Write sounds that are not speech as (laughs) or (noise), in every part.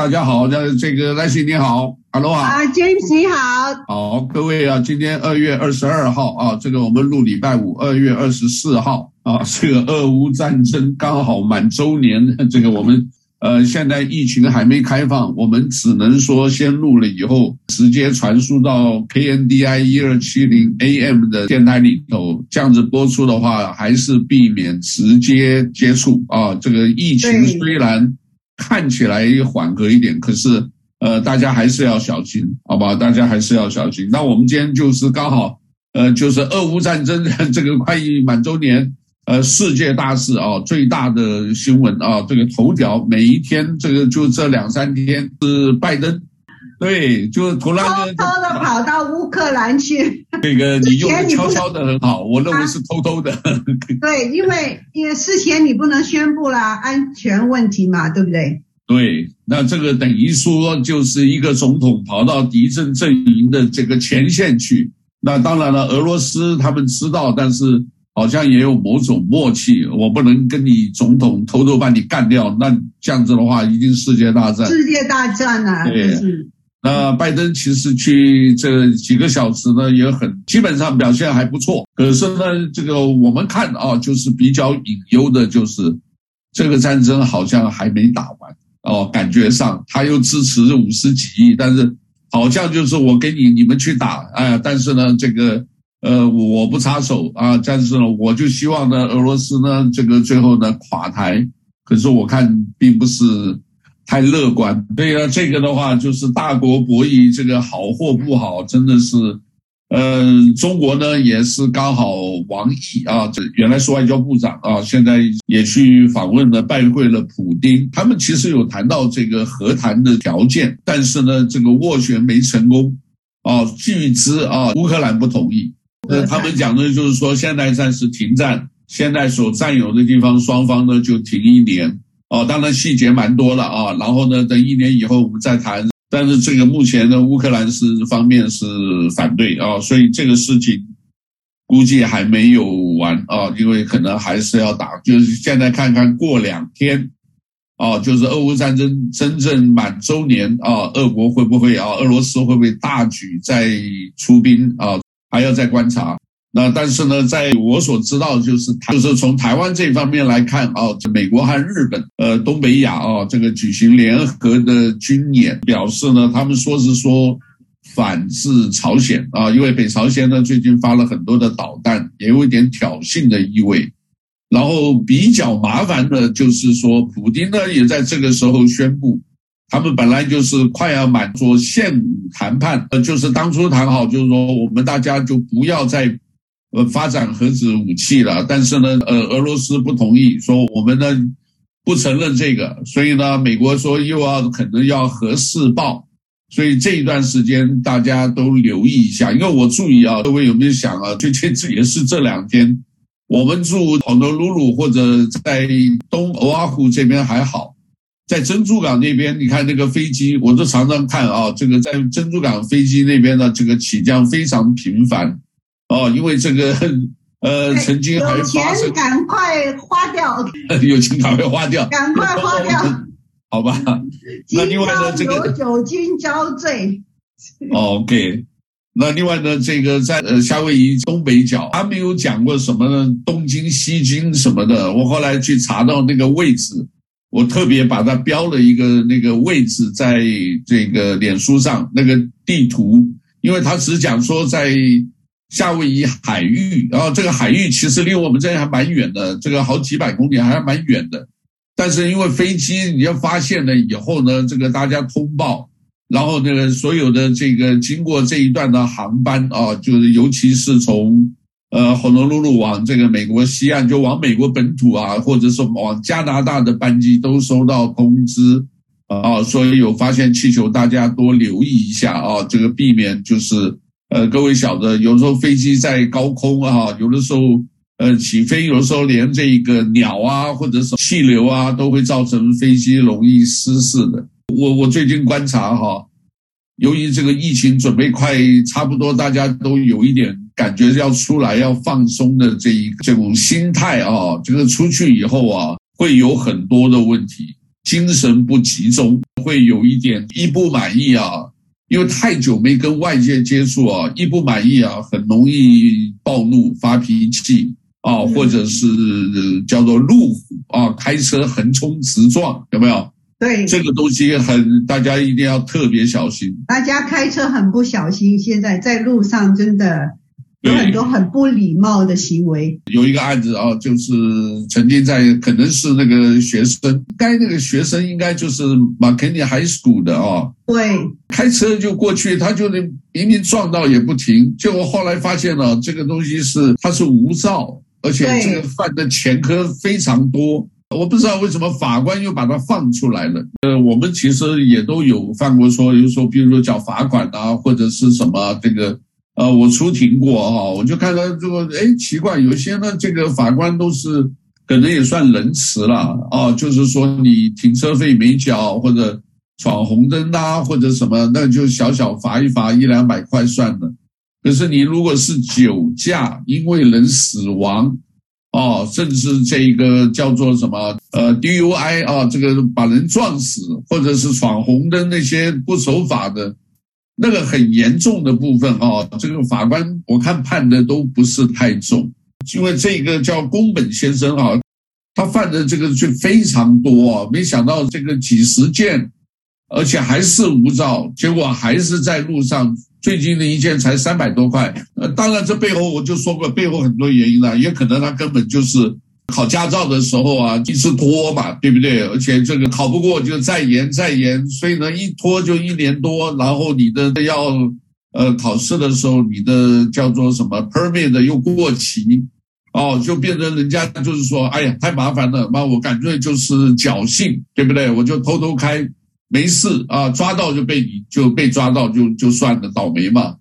大家好，那这个赖旭你好，Hello 啊，啊，James 你好，好，各位啊，今天二月二十二号啊，这个我们录礼拜五，二月二十四号啊，这个俄乌战争刚好满周年，(laughs) 这个我们呃现在疫情还没开放，我们只能说先录了以后直接传输到 KNDI 一二七零 AM 的电台里头，这样子播出的话，还是避免直接接触啊，这个疫情虽然。看起来缓和一点，可是呃，大家还是要小心，好吧？大家还是要小心。那我们今天就是刚好，呃，就是俄乌战争这个快满周年，呃，世界大事啊，最大的新闻啊，这个头条每一天，这个就这两三天是拜登，对，就突然偷偷的跑到乌克兰去。这个你用的悄悄的很好，我认为是偷偷的。(laughs) 对，因为因为事前你不能宣布啦，安全问题嘛，对不对？对，那这个等于说就是一个总统跑到敌阵阵营的这个前线去。那当然了，俄罗斯他们知道，但是好像也有某种默契，我不能跟你总统偷偷把你干掉。那这样子的话，一定世界大战。世界大战啊！对。那拜登其实去这几个小时呢，也很基本上表现还不错。可是呢，这个我们看啊，就是比较隐忧的，就是这个战争好像还没打完哦。感觉上他又支持五十几亿，但是好像就是我给你你们去打，哎，但是呢，这个呃我不插手啊，但是呢，我就希望呢，俄罗斯呢这个最后呢垮台。可是我看并不是。太乐观，对啊，这个的话就是大国博弈，这个好或不好，真的是，呃，中国呢也是刚好王毅啊，这原来是外交部长啊，现在也去访问了，拜会了普丁，他们其实有谈到这个和谈的条件，但是呢，这个斡旋没成功啊，据知啊，乌克兰不同意，呃他们讲的就是说，现在暂时停战，现在所占有的地方，双方呢就停一年。哦，当然细节蛮多了啊，然后呢，等一年以后我们再谈。但是这个目前呢，乌克兰是方面是反对啊，所以这个事情估计还没有完啊，因为可能还是要打。就是现在看看过两天，啊，就是俄乌战争真正满周年啊，俄国会不会啊，俄罗斯会不会大举再出兵啊？还要再观察。那但是呢，在我所知道，就是就是从台湾这方面来看啊，这美国和日本，呃，东北亚啊，这个举行联合的军演，表示呢，他们说是说反制朝鲜啊，因为北朝鲜呢最近发了很多的导弹，也有一点挑衅的意味。然后比较麻烦的就是说，普丁呢也在这个时候宣布，他们本来就是快要满足现谈判，呃，就是当初谈好，就是说我们大家就不要再。呃，发展核子武器了，但是呢，呃，俄罗斯不同意，说我们呢不承认这个，所以呢，美国说又要可能要核试爆，所以这一段时间大家都留意一下，因为我注意啊，各位有没有想啊，最近这也是这两天，我们住好多鲁鲁或者在东欧阿湖这边还好，在珍珠港那边，你看那个飞机，我都常常看啊，这个在珍珠港飞机那边的这个起降非常频繁。哦，因为这个，呃，曾经还有钱，赶快花掉，(laughs) 有钱赶快花掉，赶快花掉，(laughs) 好吧？那另外呢，这个有酒精交罪。OK，那另外呢，这个在呃夏威夷东北角，他没有讲过什么呢，东京、西京什么的。我后来去查到那个位置，我特别把它标了一个那个位置，在这个脸书上那个地图，因为他只讲说在。夏威夷海域，然后这个海域其实离我们这里还蛮远的，这个好几百公里还蛮远的。但是因为飞机你要发现了以后呢，这个大家通报，然后那个所有的这个经过这一段的航班啊，就是尤其是从呃 honolulu 诺鲁鲁往这个美国西岸，就往美国本土啊，或者是往加拿大的班机都收到通知啊，所以有发现气球，大家多留意一下啊，这个避免就是。呃，各位晓得，有时候飞机在高空啊，有的时候呃起飞，有的时候连这个鸟啊，或者是气流啊，都会造成飞机容易失事的。我我最近观察哈，由于这个疫情准备快差不多，大家都有一点感觉要出来要放松的这一这种心态啊，这个出去以后啊，会有很多的问题。精神不集中，会有一点一不满意啊，因为太久没跟外界接触啊，一不满意啊，很容易暴怒发脾气啊，或者是叫做路虎啊，开车横冲直撞，有没有？对，这个东西很，大家一定要特别小心。大家开车很不小心，现在在路上真的有很多很不礼貌的行为。有一个案子啊，就是曾经在可能是那个学生，该那个学生应该就是 McKinney High School 的啊。对，开车就过去，他就明明撞到也不停，结果后来发现了这个东西是他是无照，而且这个犯的前科非常多。我不知道为什么法官又把他放出来了。呃，我们其实也都有犯过说，比如说，比如说缴罚款啊，或者是什么这个，呃，我出庭过啊，我就看到这个，哎，奇怪，有些呢，这个法官都是可能也算仁慈了啊，就是说你停车费没缴或者闯红灯啊，或者什么，那就小小罚一罚一两百块算了。可是你如果是酒驾，因为人死亡。哦，甚至这个叫做什么呃 DUI 啊，这个把人撞死，或者是闯红灯那些不守法的，那个很严重的部分啊，这个法官我看判的都不是太重，因为这个叫宫本先生啊，他犯的这个罪非常多啊，没想到这个几十件，而且还是无照，结果还是在路上。最近的一件才三百多块，呃，当然这背后我就说过，背后很多原因了，也可能他根本就是考驾照的时候啊，一直拖嘛，对不对？而且这个考不过就再延再延，所以呢，一拖就一年多，然后你的要呃考试的时候，你的叫做什么 permit 又过期，哦，就变成人家就是说，哎呀，太麻烦了，那我干脆就是侥幸，对不对？我就偷偷开。没事啊，抓到就被你就被抓到就就算了，倒霉嘛。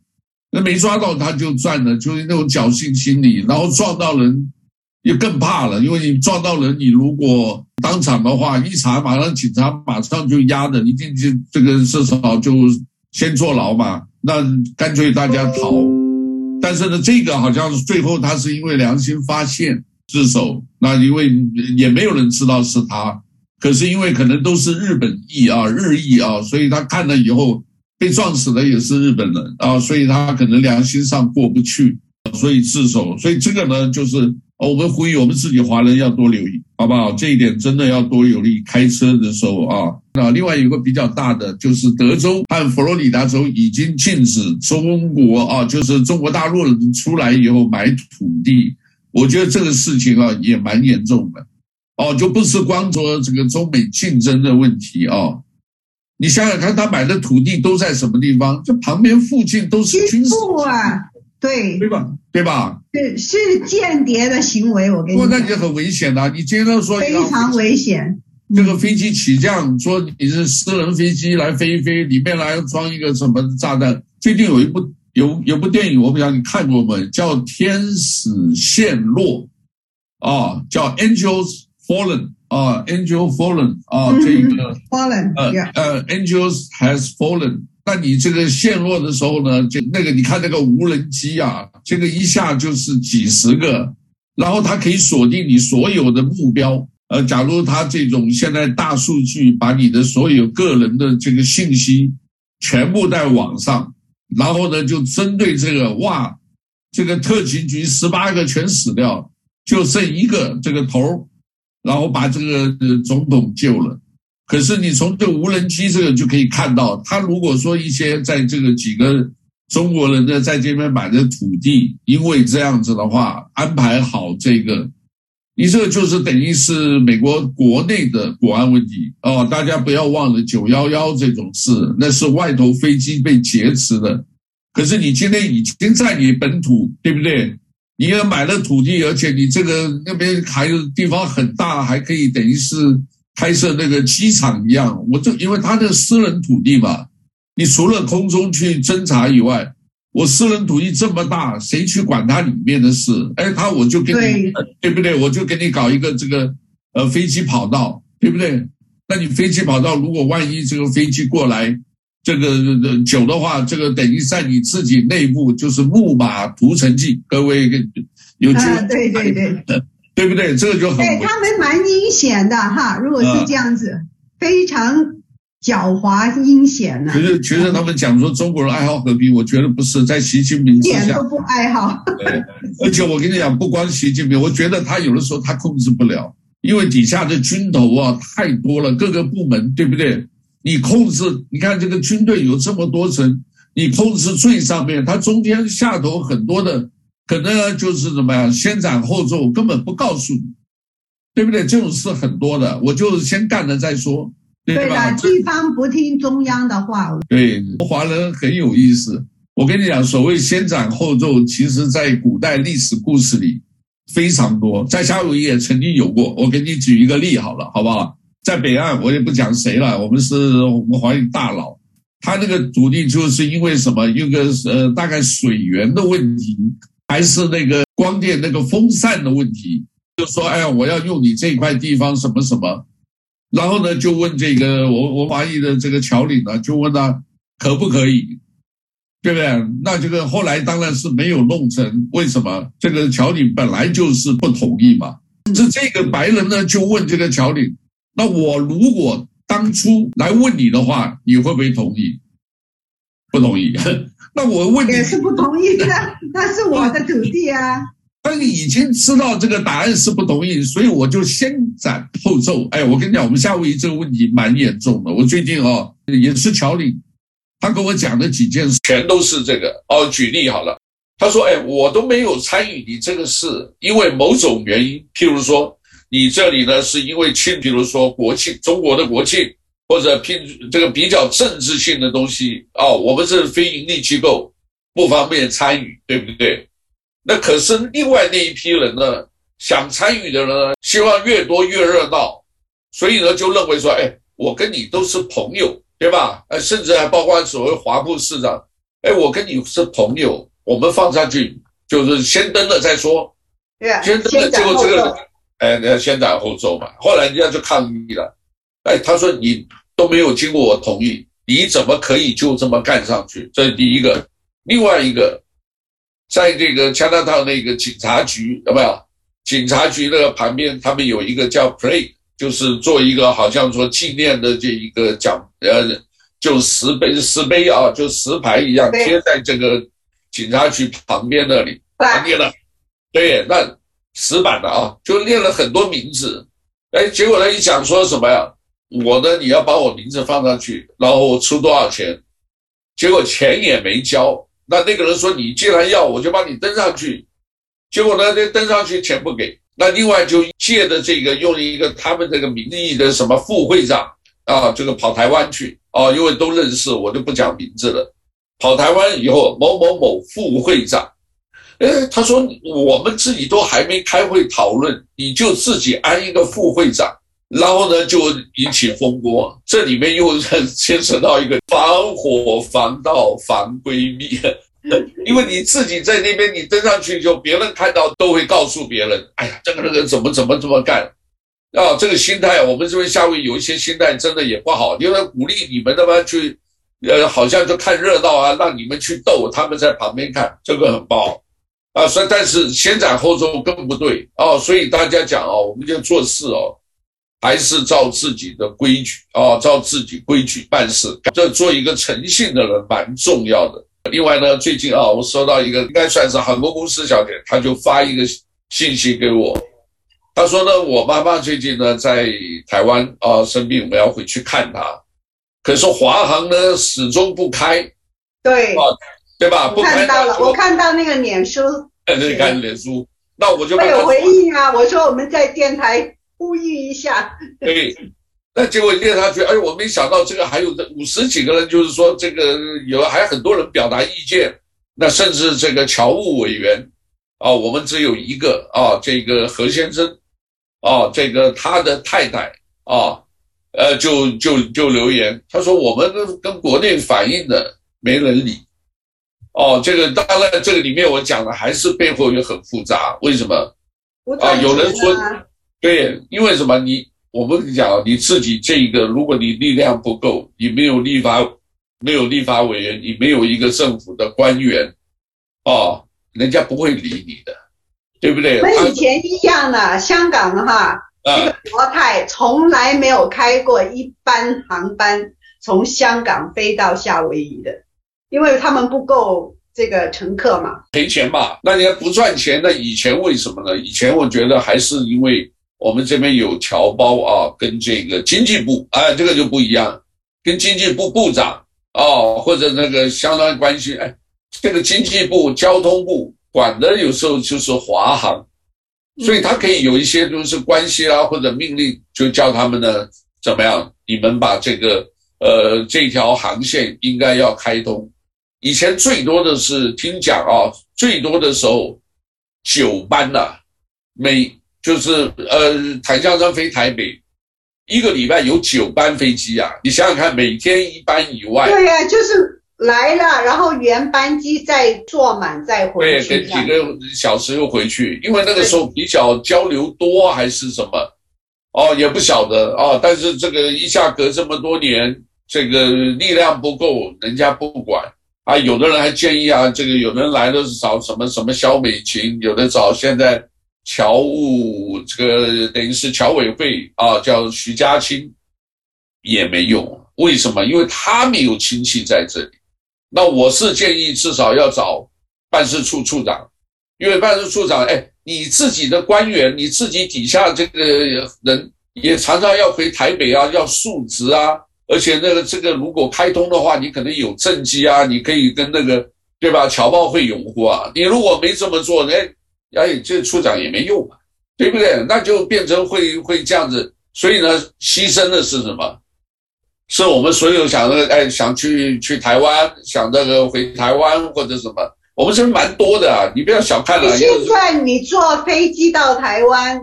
那没抓到他就赚了，就是那种侥幸心理。然后撞到人又更怕了，因为你撞到人，你如果当场的话一查，马上警察马上就压着，一定就这个至少就先坐牢嘛。那干脆大家逃。但是呢，这个好像是最后他是因为良心发现自首，那因为也没有人知道是他。可是因为可能都是日本裔啊，日裔啊，所以他看了以后被撞死的也是日本人啊，所以他可能良心上过不去，所以自首。所以这个呢，就是我们呼吁我们自己华人要多留意，好不好？这一点真的要多留意。开车的时候啊，那另外有个比较大的，就是德州和佛罗里达州已经禁止中国啊，就是中国大陆人出来以后买土地。我觉得这个事情啊也蛮严重的。哦，就不是光说这个中美竞争的问题哦。你想想看，他买的土地都在什么地方？这旁边附近都是军事啊，对对吧？对吧？对，是间谍的行为。我跟你说，那就很危险了。你接着说，非常危险。这个飞机起降，说你是私人飞机来飞一飞，里面来装一个什么炸弹？最近有一部有有部电影，我不知道你看过没？叫《天使陷落》啊，叫 Angels。Fallen 啊，Angel Fallen 啊，这个 Fallen，呃呃，Angels has fallen。那你这个陷落的时候呢，就那个你看那个无人机啊，这个一下就是几十个，然后它可以锁定你所有的目标。呃，假如它这种现在大数据把你的所有个人的这个信息全部在网上，然后呢，就针对这个哇，这个特勤局十八个全死掉，就剩一个这个头。然后把这个总统救了，可是你从这无人机这个就可以看到，他如果说一些在这个几个中国人呢在这边买的土地，因为这样子的话安排好这个，你这个就是等于是美国国内的国安问题哦。大家不要忘了九幺幺这种事，那是外头飞机被劫持的，可是你今天已经在你本土，对不对？你也买了土地，而且你这个那边还有地方很大，还可以等于是开设那个机场一样。我就因为他的私人土地嘛，你除了空中去侦察以外，我私人土地这么大，谁去管它里面的事？哎，他我就给你对，对不对？我就给你搞一个这个呃飞机跑道，对不对？那你飞机跑道如果万一这个飞机过来。这个久的话，这个等于在你自己内部就是木马屠城记。各位有就、啊、对对对，(laughs) 对不对？这个就很。对他们蛮阴险的哈，如果是这样子。非常狡猾阴险呢。其实，其实他们讲说中国人爱好和平，我觉得不是在习近平之下，一点都不爱好。对，而且我跟你讲，不光习近平，我觉得他有的时候他控制不了，因为底下的军头啊太多了，各个部门对不对？你控制，你看这个军队有这么多层，你控制最上面，他中间下头很多的。可能就是怎么样，先斩后奏，根本不告诉你，对不对？这种事很多的，我就先干了再说，对吧？对的，地方不听中央的话。对，华人很有意思。我跟你讲，所谓先斩后奏，其实在古代历史故事里非常多，在夏威夷也曾经有过。我给你举一个例好了，好不好？在北岸，我也不讲谁了，我们是我们华裔大佬，他那个土地就是因为什么？一个呃，大概水源的问题。还是那个光电那个风扇的问题，就说哎呀，我要用你这块地方什么什么，然后呢就问这个我我华裔的这个侨领呢，就问他可不可以，对不对？那这个后来当然是没有弄成，为什么？这个侨领本来就是不同意嘛。是这个白人呢就问这个侨领，那我如果当初来问你的话，你会不会同意？不同意。那我问你，也是不同意的，(laughs) 那是我的土地啊。但你已经知道这个答案是不同意，所以我就先斩后奏。哎，我跟你讲，我们夏威夷这个问题蛮严重的。我最近哦也是乔领，他跟我讲的几件事全都是这个哦。举例好了，他说：“哎，我都没有参与你这个事，因为某种原因，譬如说你这里呢是因为庆，比如说国庆，中国的国庆。”或者拼这个比较政治性的东西哦，我们是非盈利机构，不方便参与，对不对？那可是另外那一批人呢，想参与的人呢，希望越多越热闹，所以呢就认为说，哎，我跟你都是朋友，对吧？呃，甚至还包括所谓华部市长，哎，我跟你是朋友，我们放上去就是先登了再说，对啊，先登了，结果这个，哎，先斩后奏嘛，后来人家就抗议了，哎，他说你。都没有经过我同意，你怎么可以就这么干上去？这是第一个。另外一个，在这个加拿大那个警察局有没有？警察局那个旁边，他们有一个叫 plate，就是做一个好像说纪念的这一个奖，呃，就石碑石碑啊，就石牌一样贴在这个警察局旁边那里，他念了，对，那石板的啊，就念了很多名字。哎，结果他一讲说什么呀？我呢，你要把我名字放上去，然后我出多少钱？结果钱也没交。那那个人说：“你既然要，我就帮你登上去。”结果呢，那登上去钱不给。那另外就借的这个用一个他们这个名义的什么副会长啊，这个跑台湾去啊，因为都认识，我就不讲名字了。跑台湾以后，某某某副会长，哎，他说我们自己都还没开会讨论，你就自己安一个副会长。然后呢，就引起风波。这里面又牵扯到一个防火、防盗、防闺蜜。因为你自己在那边，你登上去就别人看到都会告诉别人：“哎呀，这个人怎么怎么怎么干？”啊，这个心态，我们这边夏威夷有一些心态真的也不好，因为鼓励你们他妈去，呃，好像就看热闹啊，让你们去斗，他们在旁边看，这个很不好啊。所以，但是先斩后奏更不对哦。所以大家讲哦，我们就做事哦。还是照自己的规矩啊，照自己规矩办事，这做一个诚信的人蛮重要的。另外呢，最近啊，我收到一个应该算是航空公司小姐，她就发一个信息给我，她说呢，我妈妈最近呢在台湾啊生病，我要回去看她，可是华航呢始终不开，对，啊，对吧？不开，看到了，我看到那个脸书，哎，对，看脸书，那我就没有回应啊，我说我们在电台。呼吁一下，对，那结果念下去，哎，我没想到这个还有这五十几个人，就是说这个有还很多人表达意见，那甚至这个侨务委员啊，我们只有一个啊，这个何先生啊，这个他的太太啊，呃，就就就留言，他说我们跟跟国内反映的没人理，哦，这个当然这个里面我讲的还是背后也很复杂，为什么啊？有人说。对，因为什么？你我们讲你自己这个，如果你力量不够，你没有立法，没有立法委员，你没有一个政府的官员，哦，人家不会理你的，对不对？跟以前一样的，香港哈，这个国泰从来没有开过一班航班从香港飞到夏威夷的，因为他们不够这个乘客嘛，赔钱嘛。那你要不赚钱，那以前为什么呢？以前我觉得还是因为我们这边有侨胞啊，跟这个经济部，哎，这个就不一样，跟经济部部长啊，或者那个相当关系，哎，这个经济部、交通部管的有时候就是华航。所以他可以有一些就是关系啊，或者命令，就叫他们呢怎么样？你们把这个呃这条航线应该要开通。以前最多的是听讲啊，最多的时候九班呐、啊，每就是呃檀香山飞台北，一个礼拜有九班飞机啊。你想想看，每天一班以外，对呀、啊，就是。来了，然后原班机再坐满再回去，对，跟几个小时又回去，因为那个时候比较交流多还是什么，哦，也不晓得哦。但是这个一下隔这么多年，这个力量不够，人家不管啊。有的人还建议啊，这个有的人来的是找什么什么小美琴，有的找现在侨务这个等于是侨委会啊，叫徐家清，也没用。为什么？因为他没有亲戚在这里。那我是建议至少要找办事处处长，因为办事处长，哎，你自己的官员，你自己底下这个人也常常要回台北啊，要述职啊，而且那个这个如果开通的话，你可能有政绩啊，你可以跟那个对吧？侨胞会拥护啊。你如果没这么做，哎，哎，这处长也没用嘛，对不对？那就变成会会这样子，所以呢，牺牲的是什么？是我们所有想那个哎，想去去台湾，想那个回台湾或者什么，我们这边蛮多的啊，你不要小看了。现在你坐飞机到台湾，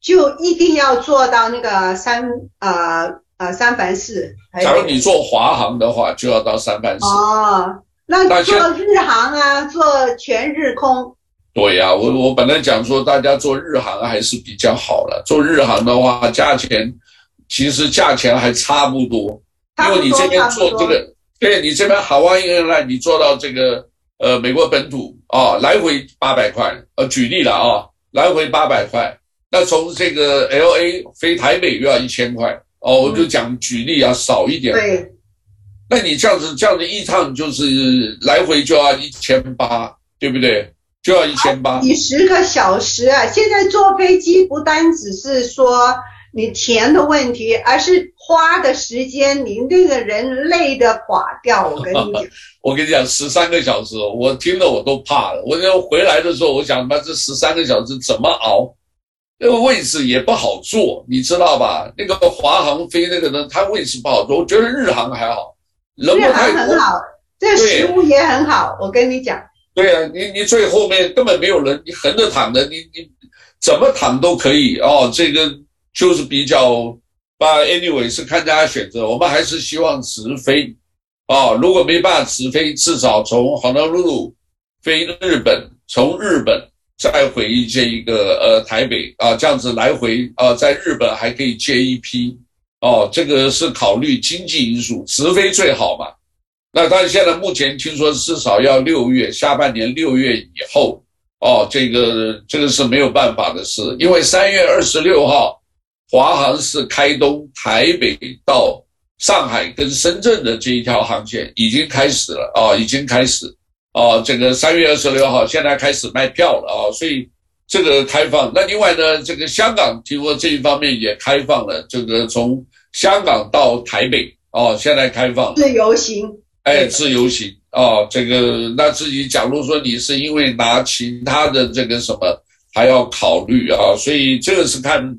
就一定要坐到那个三呃呃三藩市。假如你坐华航的话，就要到三藩市。哦，那坐日航啊，坐全日空。对呀、啊，我我本来讲说大家做日航还是比较好了，做日航的话价钱。其实价钱还差不多，因为你这边做这个，对你这边 Hawaiian Airlines 你做到这个呃美国本土啊、哦，来回八百块，呃举例了啊、哦，来回八百块，那从这个 LA 飞台北又要一千块哦，我就讲举例啊，少一点。对，那你这样子这样子一趟就是来回就要一千八，对不对？就要一千八，几十个小时啊！现在坐飞机不单只是说。你钱的问题，而是花的时间，你那个人累得垮掉。我跟你讲，(laughs) 我跟你讲，十三个小时，我听了我都怕了。我就回来的时候，我想，妈，这十三个小时怎么熬？那个位置也不好坐，你知道吧？那个华航飞那个呢，它位置不好坐。我觉得日航还好，人不太多。日航很好，这食物也很好。我跟你讲，对啊，你你最后面根本没有人，你横着躺的，你你怎么躺都可以哦。这个。就是比较，把 anyway 是看大家选择，我们还是希望直飞，啊、哦，如果没办法直飞，至少从 Honolulu 飞日本，从日本再回这一个呃台北啊，这样子来回啊，在日本还可以接一批，哦，这个是考虑经济因素，直飞最好嘛。那但是现在目前听说至少要六月下半年六月以后，哦，这个这个是没有办法的事，因为三月二十六号。华航是开通台北到上海跟深圳的这一条航线已经开始了啊，已经开始啊，这个三月二十六号现在开始卖票了啊，所以这个开放。那另外呢，这个香港听说这一方面也开放了，这个从香港到台北哦，现在开放自由行，哎，自由行啊，这个那自己假如说你是因为拿其他的这个什么还要考虑啊，所以这个是看。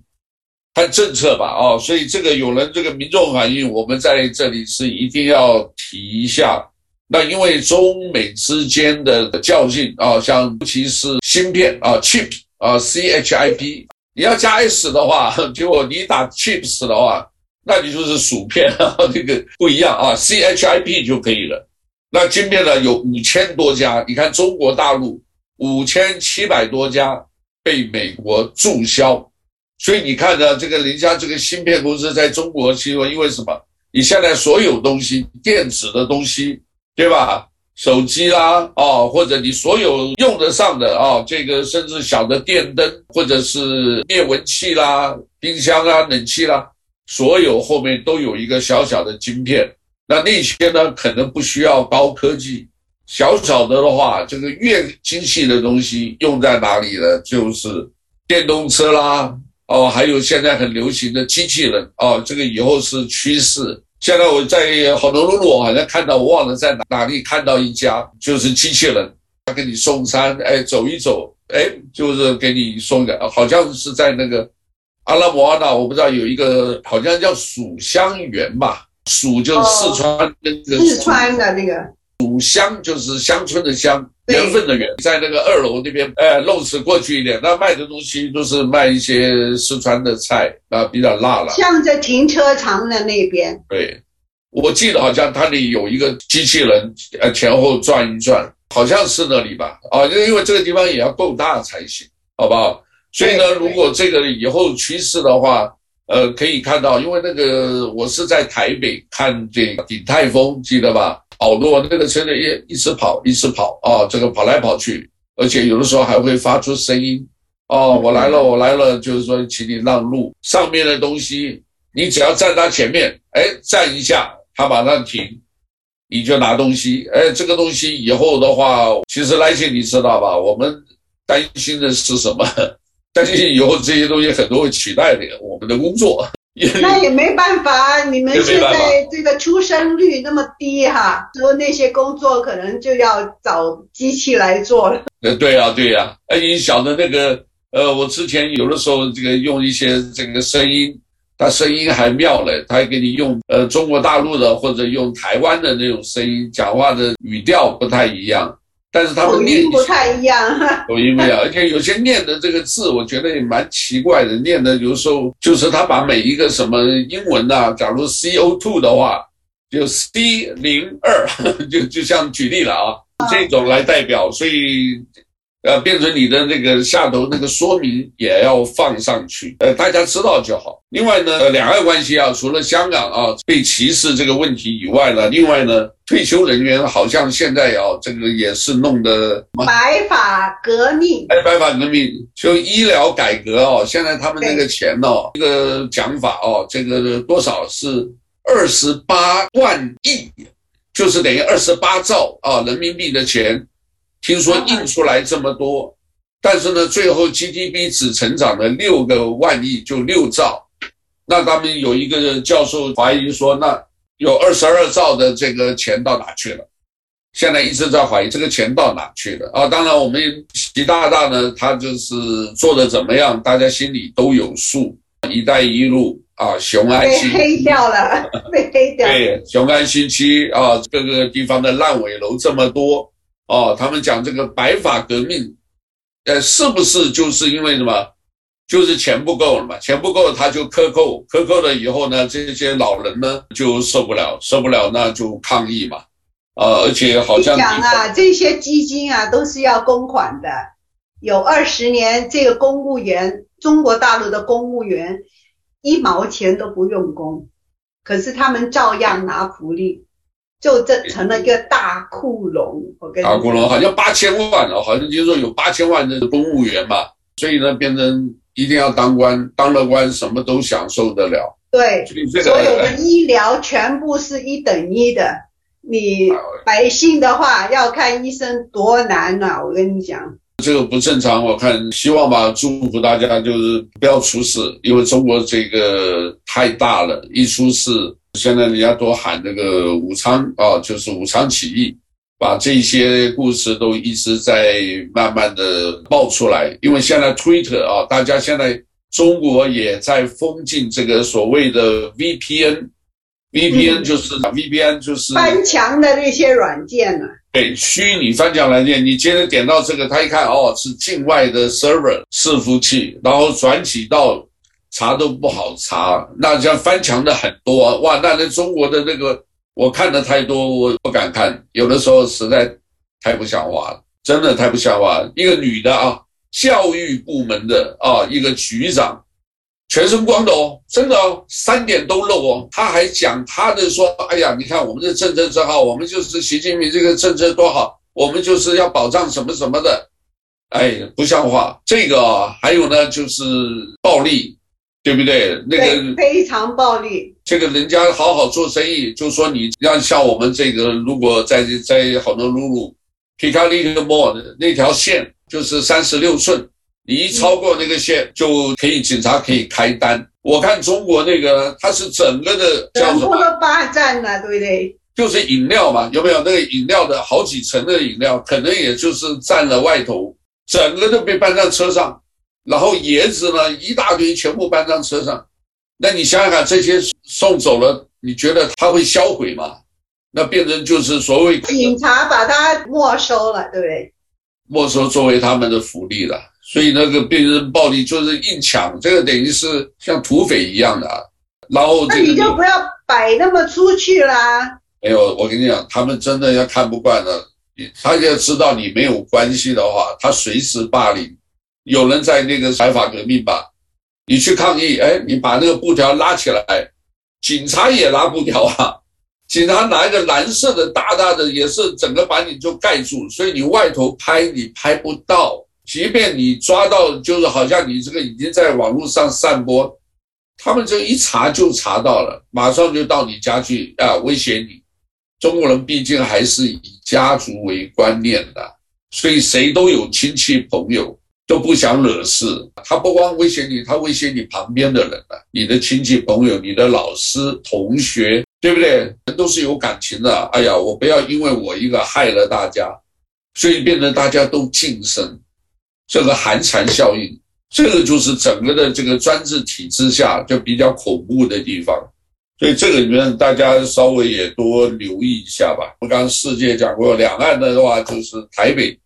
看政策吧，哦，所以这个有人这个民众反映，我们在这里是一定要提一下。那因为中美之间的较劲啊，像尤其是芯片啊，chip 啊，C H I P，你要加 S 的话，(laughs) 结果你打 chips 的话，那你就是薯片啊，(laughs) 这个不一样啊，C H I P 就可以了。那晶片呢，有五千多家，你看中国大陆五千七百多家被美国注销。所以你看呢，这个人家这个芯片公司在中国，其实因为什么？你现在所有东西，电子的东西，对吧？手机啦，哦，或者你所有用得上的啊，这个甚至小的电灯，或者是灭蚊器啦，冰箱啊、冷气啦、啊，所有后面都有一个小小的晶片。那那些呢，可能不需要高科技，小小的的话，这个越精细的东西用在哪里呢？就是电动车啦，哦，还有现在很流行的机器人哦，这个以后是趋势。现在我在好多路，我好像看到，我忘了在哪哪里看到一家，就是机器人，他给你送餐，哎，走一走，哎，就是给你送的，好像是在那个阿拉伯阿纳，我不知道有一个，好像叫蜀香园吧，蜀就是四川那个、哦、四川的那个，蜀香就是乡村的乡。缘分的缘，在那个二楼那边，呃，漏池过去一点，那卖的东西都是卖一些四川的菜，啊，比较辣了。像在停车场的那边。对，我记得好像它里有一个机器人，呃，前后转一转，好像是那里吧？啊，因为这个地方也要够大才行，好不好？所以呢，如果这个以后趋势的话，呃，可以看到，因为那个我是在台北看这个鼎泰丰，记得吧？好多那个车呢，一一直跑，一直跑啊，这个跑来跑去，而且有的时候还会发出声音哦，我来了，我来了，就是说，请你让路。上面的东西，你只要站他前面，哎，站一下，他马上停，你就拿东西。哎，这个东西以后的话，其实来信你知道吧？我们担心的是什么？担心以后这些东西很多会取代的我们的工作。那也没办法，(laughs) 你们现在这个出生率那么低哈，说那些工作可能就要找机器来做了。呃，对呀，对呀，哎，你晓得那个，呃，我之前有的时候这个用一些这个声音，它声音还妙嘞，它还给你用呃中国大陆的或者用台湾的那种声音，讲话的语调不太一样。但是他们念不太一样，(laughs) 口音不一样，而且有些念的这个字，我觉得也蛮奇怪的。念的有时候就是他把每一个什么英文呐，假如 CO two 的话，就 C 零二，(laughs) 就就像举例了啊，这种来代表，所以。呃，变成你的那个下头那个说明也要放上去，呃，大家知道就好。另外呢，两岸关系啊，除了香港啊被歧视这个问题以外呢，另外呢，退休人员好像现在啊，这个也是弄得白发革命，哎，白发革命就医疗改革哦，现在他们那个钱哦，这个讲法哦，这个多少是二十八万亿，就是等于二十八兆啊人民币的钱。听说印出来这么多，但是呢，最后 GDP 只成长了六个万亿，就六兆。那他们有一个教授怀疑说，那有二十二兆的这个钱到哪去了？现在一直在怀疑这个钱到哪去了啊！当然，我们习大大呢，他就是做的怎么样，大家心里都有数。一带一路啊，雄安新被黑掉了，(laughs) 被黑掉了。对，雄安新区啊，各个地方的烂尾楼这么多。哦，他们讲这个白发革命，呃，是不是就是因为什么？就是钱不够了嘛，钱不够他就克扣，克扣了以后呢，这些老人呢就受不了，受不了那就抗议嘛。啊，而且好像讲啊，这些基金啊都是要公款的，有二十年，这个公务员，中国大陆的公务员一毛钱都不用功，可是他们照样拿福利。就这成了一个大窟窿，我跟你，大窟窿好像八千万哦，好像就是说有八千万的公务员嘛，所以呢，变成一定要当官，当了官什么都享受得了。对，所有的医疗全部是一等一的，你百姓的话要看医生多难啊，我跟你讲，这个不正常。我看希望吧，祝福大家就是不要出事，因为中国这个太大了，一出事。现在人家都喊那个武昌啊，就是武昌起义，把这些故事都一直在慢慢的爆出来。因为现在 Twitter 啊，大家现在中国也在封禁这个所谓的 VPN，VPN 就是 VPN 就是翻墙的那些软件呢、啊。对，虚拟翻墙软件，你接着点到这个，他一看哦，是境外的 server 伺服器，然后转起到。查都不好查，那像翻墙的很多哇！那那中国的那个，我看的太多，我不敢看。有的时候实在太不像话了，真的太不像话了。一个女的啊，教育部门的啊，一个局长，全身光的哦，真的哦，三点都露哦。他还讲他的说，哎呀，你看我们这政策真好，我们就是习近平这个政策多好，我们就是要保障什么什么的，哎，不像话。这个啊，还有呢，就是暴力。对不对？那个非常暴力。这个人家好好做生意，就说你要像我们这个，如果在在好多路路皮卡利克莫那条线就是三十六寸，你一超过那个线就可以警察可以开单。我看中国那个它是整个的叫什么？全部都霸占了，对不对？就是饮料嘛，有没有那个饮料的好几层的饮料，可能也就是占了外头，整个都被搬上车上。然后椰子呢，一大堆全部搬上车上，那你想想看，这些送走了，你觉得他会销毁吗？那变成就是所谓警察把他没收了，对不对？没收作为他们的福利了，所以那个变成暴力就是硬抢，这个等于是像土匪一样的。然后、这个、那你就不要摆那么出去啦。没有，我跟你讲，他们真的要看不惯了，他要知道你没有关系的话，他随时霸凌。有人在那个财阀革命吧，你去抗议，哎，你把那个布条拉起来，警察也拉布条啊，(laughs) 警察拿一个蓝色的大大的，也是整个把你就盖住，所以你外头拍你拍不到，即便你抓到，就是好像你这个已经在网络上散播，他们这一查就查到了，马上就到你家去啊，威胁你。中国人毕竟还是以家族为观念的，所以谁都有亲戚朋友。都不想惹事，他不光威胁你，他威胁你旁边的人了，你的亲戚朋友、你的老师、同学，对不对？人都是有感情的。哎呀，我不要因为我一个害了大家，所以变成大家都噤声，这个寒蝉效应，这个就是整个的这个专制体制下就比较恐怖的地方。所以这个里面大家稍微也多留意一下吧。我刚世界讲过，两岸的话就是台北。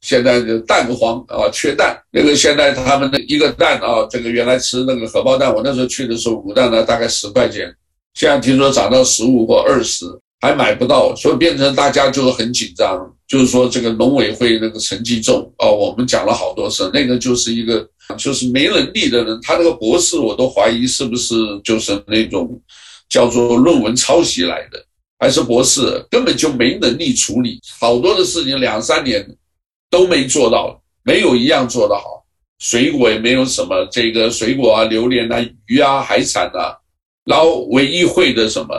现在的蛋黄啊，缺蛋。那个现在他们的一个蛋啊，这个原来吃那个荷包蛋，我那时候去的时候，卤蛋呢大概十块钱，现在听说涨到十五或二十，还买不到，所以变成大家就很紧张。就是说这个农委会那个陈吉仲哦，我们讲了好多次，那个就是一个就是没能力的人，他那个博士我都怀疑是不是就是那种叫做论文抄袭来的，还是博士根本就没能力处理好多的事情，两三年。都没做到，没有一样做得好。水果也没有什么，这个水果啊，榴莲啊，鱼啊，海产啊。然后唯一会的什么，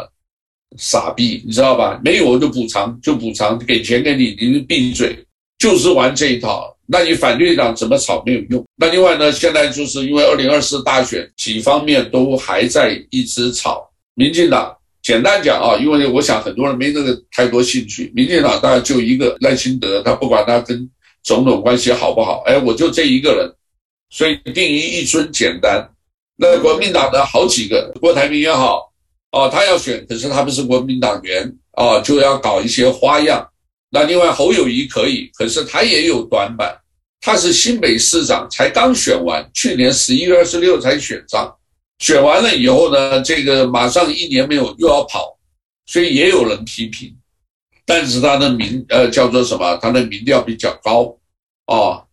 傻逼，你知道吧？没有我就补偿，就补偿，给钱给你，你就闭嘴，就是玩这一套。那你反对党怎么吵没有用。那另外呢，现在就是因为二零二四大选，几方面都还在一直吵。民进党简单讲啊，因为我想很多人没那个太多兴趣。民进党大概就一个赖清德，他不管他跟。总统关系好不好？哎，我就这一个人，所以定于一尊简单。那国民党的好几个，郭台铭也好，哦，他要选，可是他不是国民党员，哦，就要搞一些花样。那另外侯友谊可以，可是他也有短板，他是新北市长，才刚选完，去年十一月二十六才选上，选完了以后呢，这个马上一年没有又要跑，所以也有人批评。但是他的民呃叫做什么？他的民调比较高，哦，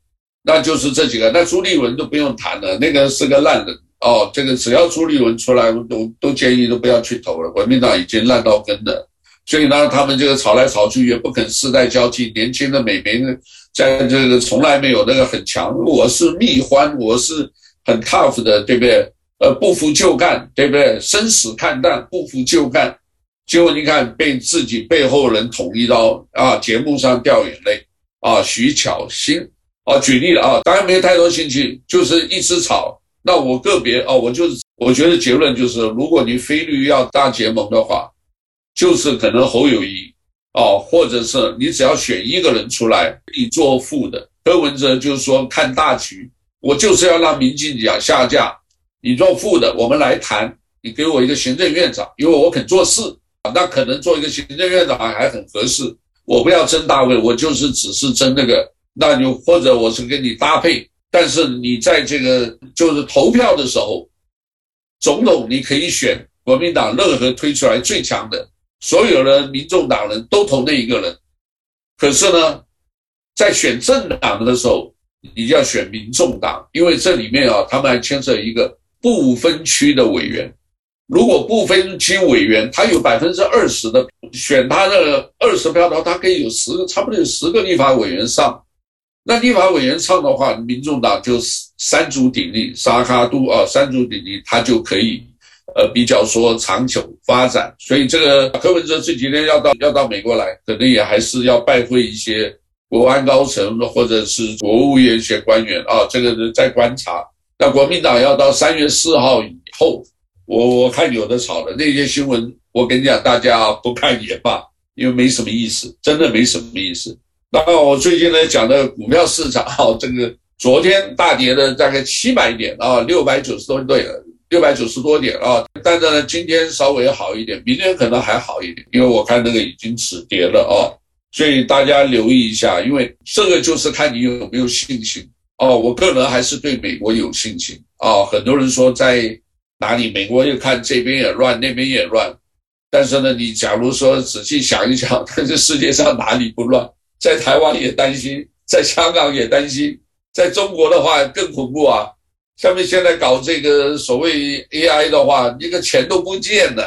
那就是这几个。那朱立伦都不用谈了，那个是个烂人哦。这个只要朱立伦出来，都都建议都不要去投了。国民党已经烂到根了，所以呢，他们这个吵来吵去也不肯世代交替。年轻的美眉呢，在这个从来没有那个很强，我是蜜獾，我是很 tough 的，对不对？呃，不服就干，对不对？生死看淡，不服就干。结果你看，被自己背后人捅一刀啊！节目上掉眼泪啊！徐巧芯啊，举例了啊，当然没有太多兴趣，就是一直吵。那我个别啊，我就是我觉得结论就是，如果你非绿要大结盟的话，就是可能侯友谊啊，或者是你只要选一个人出来，你做副的。柯文哲就是说看大局，我就是要让民进党下架，你做副的，我们来谈，你给我一个行政院长，因为我肯做事。那可能做一个行政院长还很合适。我不要争大位，我就是只是争那个。那你或者我是跟你搭配，但是你在这个就是投票的时候，总统你可以选国民党任何推出来最强的，所有的民众党人都投那一个人。可是呢，在选政党的时候，你就要选民众党，因为这里面啊，他们还牵涉一个不分区的委员。如果不分区委员，他有百分之二十的选他的二十票的话，他可以有十个，差不多有十个立法委员上。那立法委员上的话，民众党就三足鼎立，沙卡都啊，三足鼎立，他就可以呃比较说长久发展。所以这个柯文哲这几天要到要到美国来，可能也还是要拜会一些国安高层或者是国务院一些官员啊，这个在观察。那国民党要到三月四号以后，我我看有的炒的那些新闻，我跟你讲，大家不看也罢，因为没什么意思，真的没什么意思。那我最近呢讲的股票市场，哈，(laughs) 这个昨天大跌了大概七百点啊，六百九十多对了，六百九十多点啊。但是呢，今天稍微好一点，明天可能还好一点，因为我看那个已经止跌了啊。所以大家留意一下，因为这个就是看你有没有信心哦。我个人还是对美国有信心啊。很多人说在哪里，美国又看这边也乱，那边也乱。但是呢，你假如说仔细想一想，这世界上哪里不乱？在台湾也担心，在香港也担心，在中国的话更恐怖啊！下面现在搞这个所谓 AI 的话，一个钱都不见了，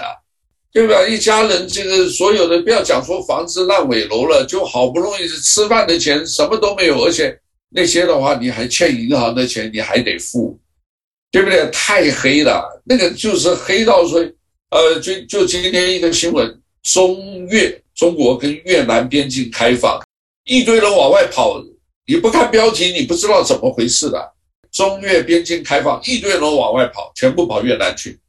对吧？一家人这个所有的，不要讲说房子烂尾楼了，就好不容易是吃饭的钱什么都没有，而且那些的话你还欠银行的钱你还得付，对不对？太黑了，那个就是黑到说，呃，就就今天一个新闻，中越中国跟越南边境开放。一堆人往外跑，你不看标题，你不知道怎么回事的。中越边境开放，一堆人往外跑，全部跑越南去。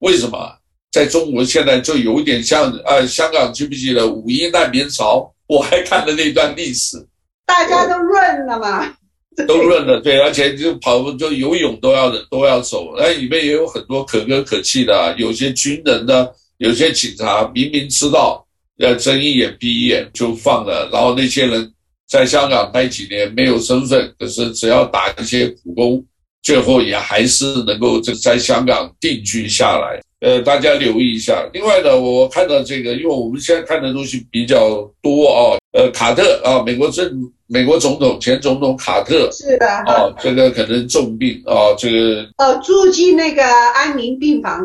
为什么？在中国现在就有点像呃，香港记不记得五一难民潮？我还看了那段历史，大家都润了嘛，(laughs) 都认了，对，而且就跑就游泳都要都要走，那里面也有很多可歌可泣的，有些军人呢，有些警察明明知道。要睁一眼闭一眼就放了，然后那些人在香港待几年没有身份，可是只要打一些苦工，最后也还是能够这在香港定居下来。呃，大家留意一下。另外呢，我看到这个，因为我们现在看的东西比较多啊，呃，卡特啊，美国政美国总统前总统卡特是的啊，这个可能重病啊，这个呃住进那个安宁病房。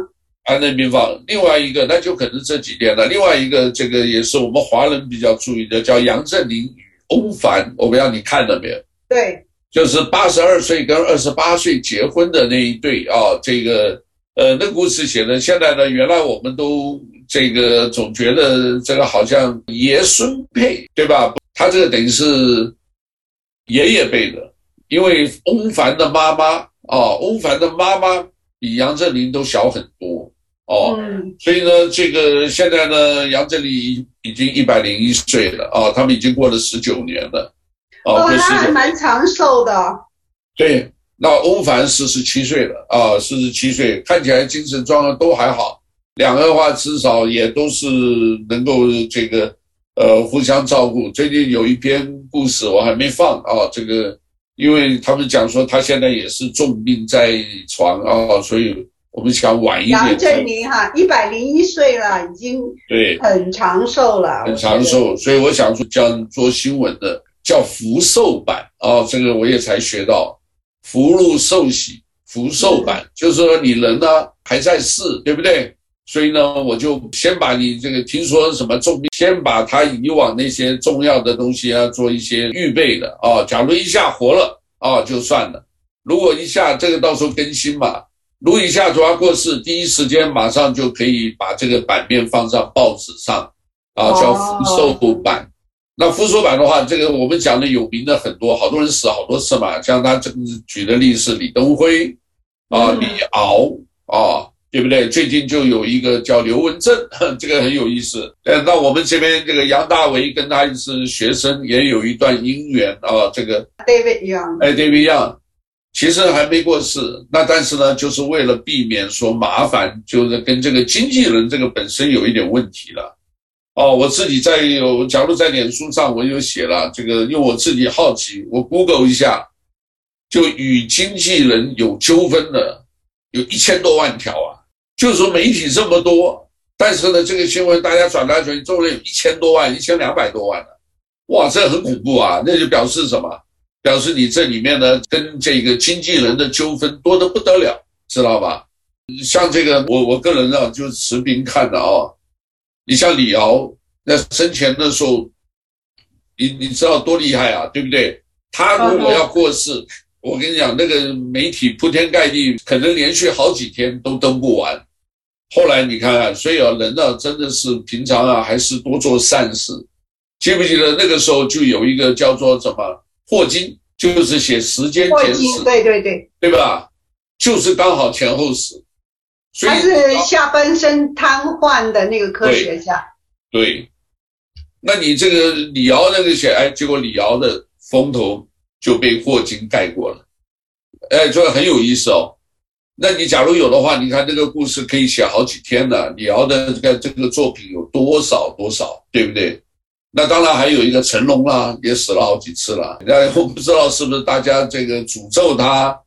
安宁病房，另外一个那就可能这几天了。另外一个，这个也是我们华人比较注意的，叫杨振宁与欧凡。我不知道你看了没有？对，就是八十二岁跟二十八岁结婚的那一对啊。这个呃，那故事写的，现在呢，原来我们都这个总觉得这个好像爷孙配，对吧？他这个等于是爷爷辈的，因为翁帆的妈妈啊，翁帆的妈妈比杨振宁都小很多。哦，所以呢，这个现在呢，杨振宁已经一百零一岁了啊，他们已经过了十九年了，哦，他还蛮长寿的。对，那欧凡四十七岁了啊，四十七岁，看起来精神状况都还好，两个的话至少也都是能够这个呃互相照顾。最近有一篇故事我还没放啊，这个因为他们讲说他现在也是重病在床啊，所以。我们想晚一点。杨振宁哈，一百零一岁了，已经对很长寿了，很长寿。所以我想说，讲做新闻的叫福寿版啊，这个我也才学到，福禄寿喜，福寿版，就是说你人呢还在世，对不对？所以呢，我就先把你这个听说什么重病，先把他以往那些重要的东西啊做一些预备的啊。假如一下活了啊，就算了；如果一下这个到时候更新嘛。如一下主要过世，第一时间马上就可以把这个版面放上报纸上，啊，叫福寿版。那福寿版的话，这个我们讲的有名的很多，好多人死好多次嘛。像他这个举的例子，李登辉，啊，李敖，啊，对不对？最近就有一个叫刘文正，(laughs) 这个很有意思。呃，那我们这边这个杨大为跟他是学生，也有一段姻缘啊。这个 David Young，哎，David Young。其实还没过世，那但是呢，就是为了避免说麻烦，就是跟这个经纪人这个本身有一点问题了。哦，我自己在有，假如在脸书上我有写了这个，因为我自己好奇，我 Google 一下，就与经纪人有纠纷的有一千多万条啊。就是说媒体这么多，但是呢，这个新闻大家转来转去，中了有一千多万，一千两百多万的，哇，这很恐怖啊！那就表示什么？表示你这里面呢，跟这个经纪人的纠纷多得不得了，知道吧？像这个，我我个人啊，就持平看的啊。你像李敖，那生前的时候，你你知道多厉害啊，对不对？他如果要过世，我跟你讲，那个媒体铺天盖地，可能连续好几天都登不完。后来你看看，所以啊，人呢真的是平常啊，还是多做善事。记不记得那个时候就有一个叫做什么霍金，就是写时间简史，对对对，对吧？就是刚好前后死。所以他是下半身瘫痪的那个科学家。对。对，那你这个李敖那个写，哎，结果李敖的风头就被霍金盖过了，哎，这个很有意思哦。那你假如有的话，你看这个故事可以写好几天呢。李敖的这个这个作品有多少多少，对不对？那当然还有一个成龙啦，也死了好几次了。那我不知道是不是大家这个诅咒他。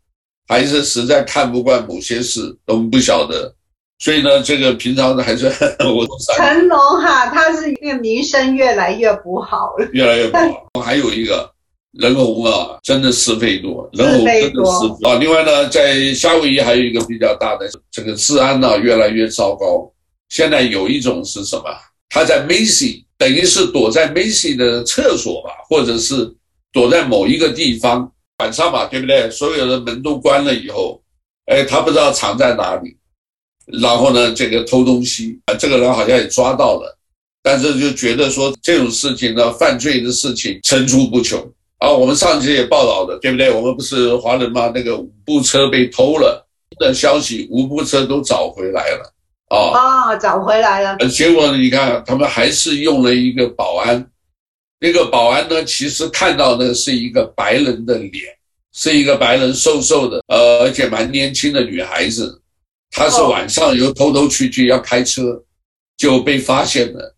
还是实在看不惯某些事，都不晓得，所以呢，这个平常的还是 (laughs) 我成龙哈，他是因为名声越来越不好了，越来越不好。还有一个人红啊，真的是非多，人红真的是非啊。另外呢，在夏威夷还有一个比较大的这个治安呢，越来越糟糕。现在有一种是什么？他在 Macy，等于是躲在 Macy 的厕所吧，或者是躲在某一个地方。晚上嘛，对不对？所有的门都关了以后，哎，他不知道藏在哪里，然后呢，这个偷东西啊，这个人好像也抓到了，但是就觉得说这种事情呢，犯罪的事情层出不穷啊。我们上期也报道的，对不对？我们不是华人吗？那个五部车被偷了的消息，五部车都找回来了啊啊，找回来了。结果，你看他们还是用了一个保安。那个保安呢，其实看到的是一个白人的脸，是一个白人瘦瘦的，呃，而且蛮年轻的女孩子。她是晚上又偷偷去去要开车，就被发现了，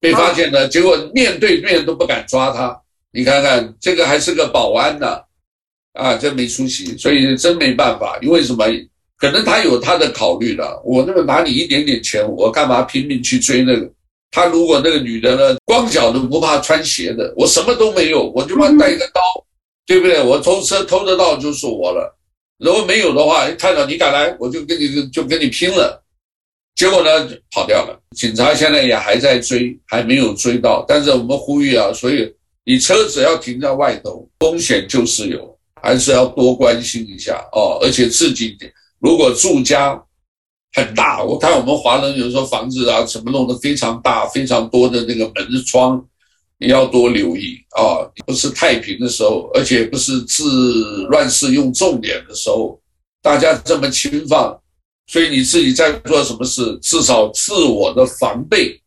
被发现了，结果面对面都不敢抓他。你看看这个还是个保安呢，啊，真没出息，所以真没办法。因为什么？可能他有他的考虑的。我那么拿你一点点钱，我干嘛拼命去追那个？他如果那个女的呢，光脚都不怕穿鞋的，我什么都没有，我就怕带一个刀，对不对？我偷车偷得到就是我了。如果没有的话，一看到你敢来，我就跟你就跟你拼了。结果呢，跑掉了。警察现在也还在追，还没有追到。但是我们呼吁啊，所以你车子要停在外头，风险就是有，还是要多关心一下哦。而且自己如果住家。很大，我看我们华人有时候房子啊，什么弄得非常大，非常多的那个门窗，你要多留意啊！不是太平的时候，而且不是治乱世用重典的时候，大家这么轻放，所以你自己在做什么事，至少自我的防备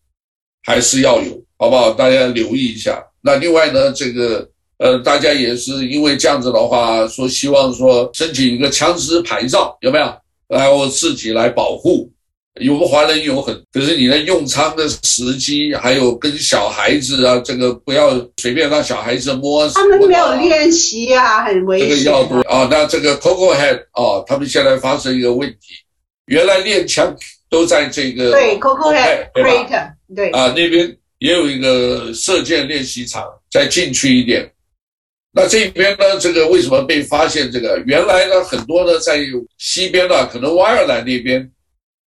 还是要有，好不好？大家留意一下。那另外呢，这个呃，大家也是因为这样子的话，说希望说申请一个枪支牌照，有没有？来，我自己来保护。有个华人有很，可是你的用餐的时机，还有跟小孩子啊，这个不要随便让小孩子摸。他们没有练习啊，很危险。这个要多啊。那这个 Coco Head 啊，他们现在发生一个问题，原来练枪都在这个对 Coco Head Crater 对啊，那边也有一个射箭练习场，再进去一点。那这边呢？这个为什么被发现？这个原来呢，很多呢在西边呢，可能瓦尔兰那边，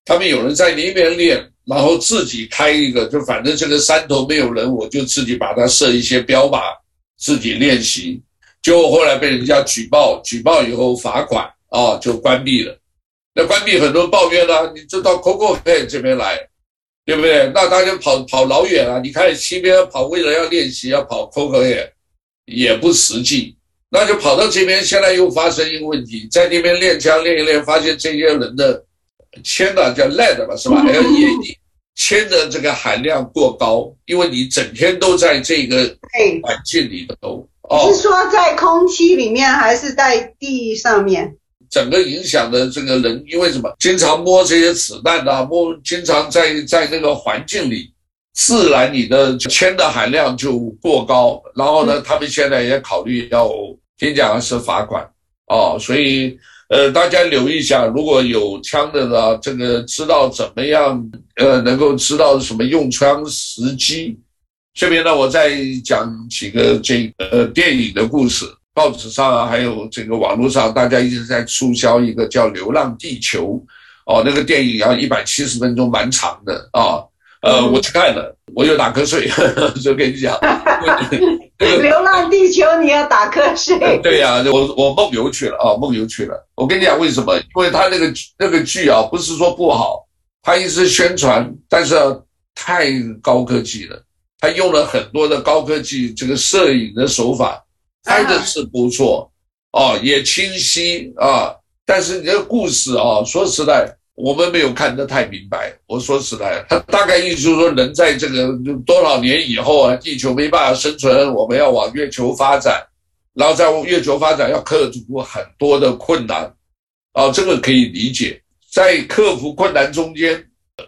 他们有人在那边练，然后自己开一个，就反正这个山头没有人，我就自己把它设一些标靶，自己练习。结果后来被人家举报，举报以后罚款啊，就关闭了。那关闭很多抱怨了，你就到 Coco Head 这边来，对不对？那大家跑跑老远啊！你看西边跑，为了要练习要跑 Coco Head。也不实际，那就跑到这边。现在又发生一个问题，在那边练枪练一练，发现这些人的铅的叫 lead 吧，是吧？L-E-A-D，铅的这个含量过高，因为你整天都在这个环境里头。你是说在空气里面，还是在地上面？整个影响的这个人，因为什么？经常摸这些子弹啊，摸，经常在在那个环境里。自然，你的铅的含量就过高，然后呢，他们现在也考虑要听讲是罚款哦，所以呃，大家留意一下，如果有枪的呢，这个知道怎么样呃，能够知道什么用枪时机。这边呢，我再讲几个这个呃电影的故事，报纸上啊，还有这个网络上，大家一直在促销一个叫《流浪地球》哦，那个电影要一百七十分钟，蛮长的啊。呃，我去看了，我又打瞌睡，(laughs) 就跟你讲。(laughs) 流浪地球，你要打瞌睡？对呀、啊，我我梦游去了啊，梦游去了。我跟你讲为什么？因为他那个那个剧啊，不是说不好，他一直宣传，但是太高科技了，他用了很多的高科技这个摄影的手法，拍的是不错哦，也清晰啊。但是你这个故事啊，说实在。我们没有看得太明白。我说实在，他大概意思就是说，人在这个多少年以后啊，地球没办法生存，我们要往月球发展，然后在月球发展要克服很多的困难，啊，这个可以理解。在克服困难中间，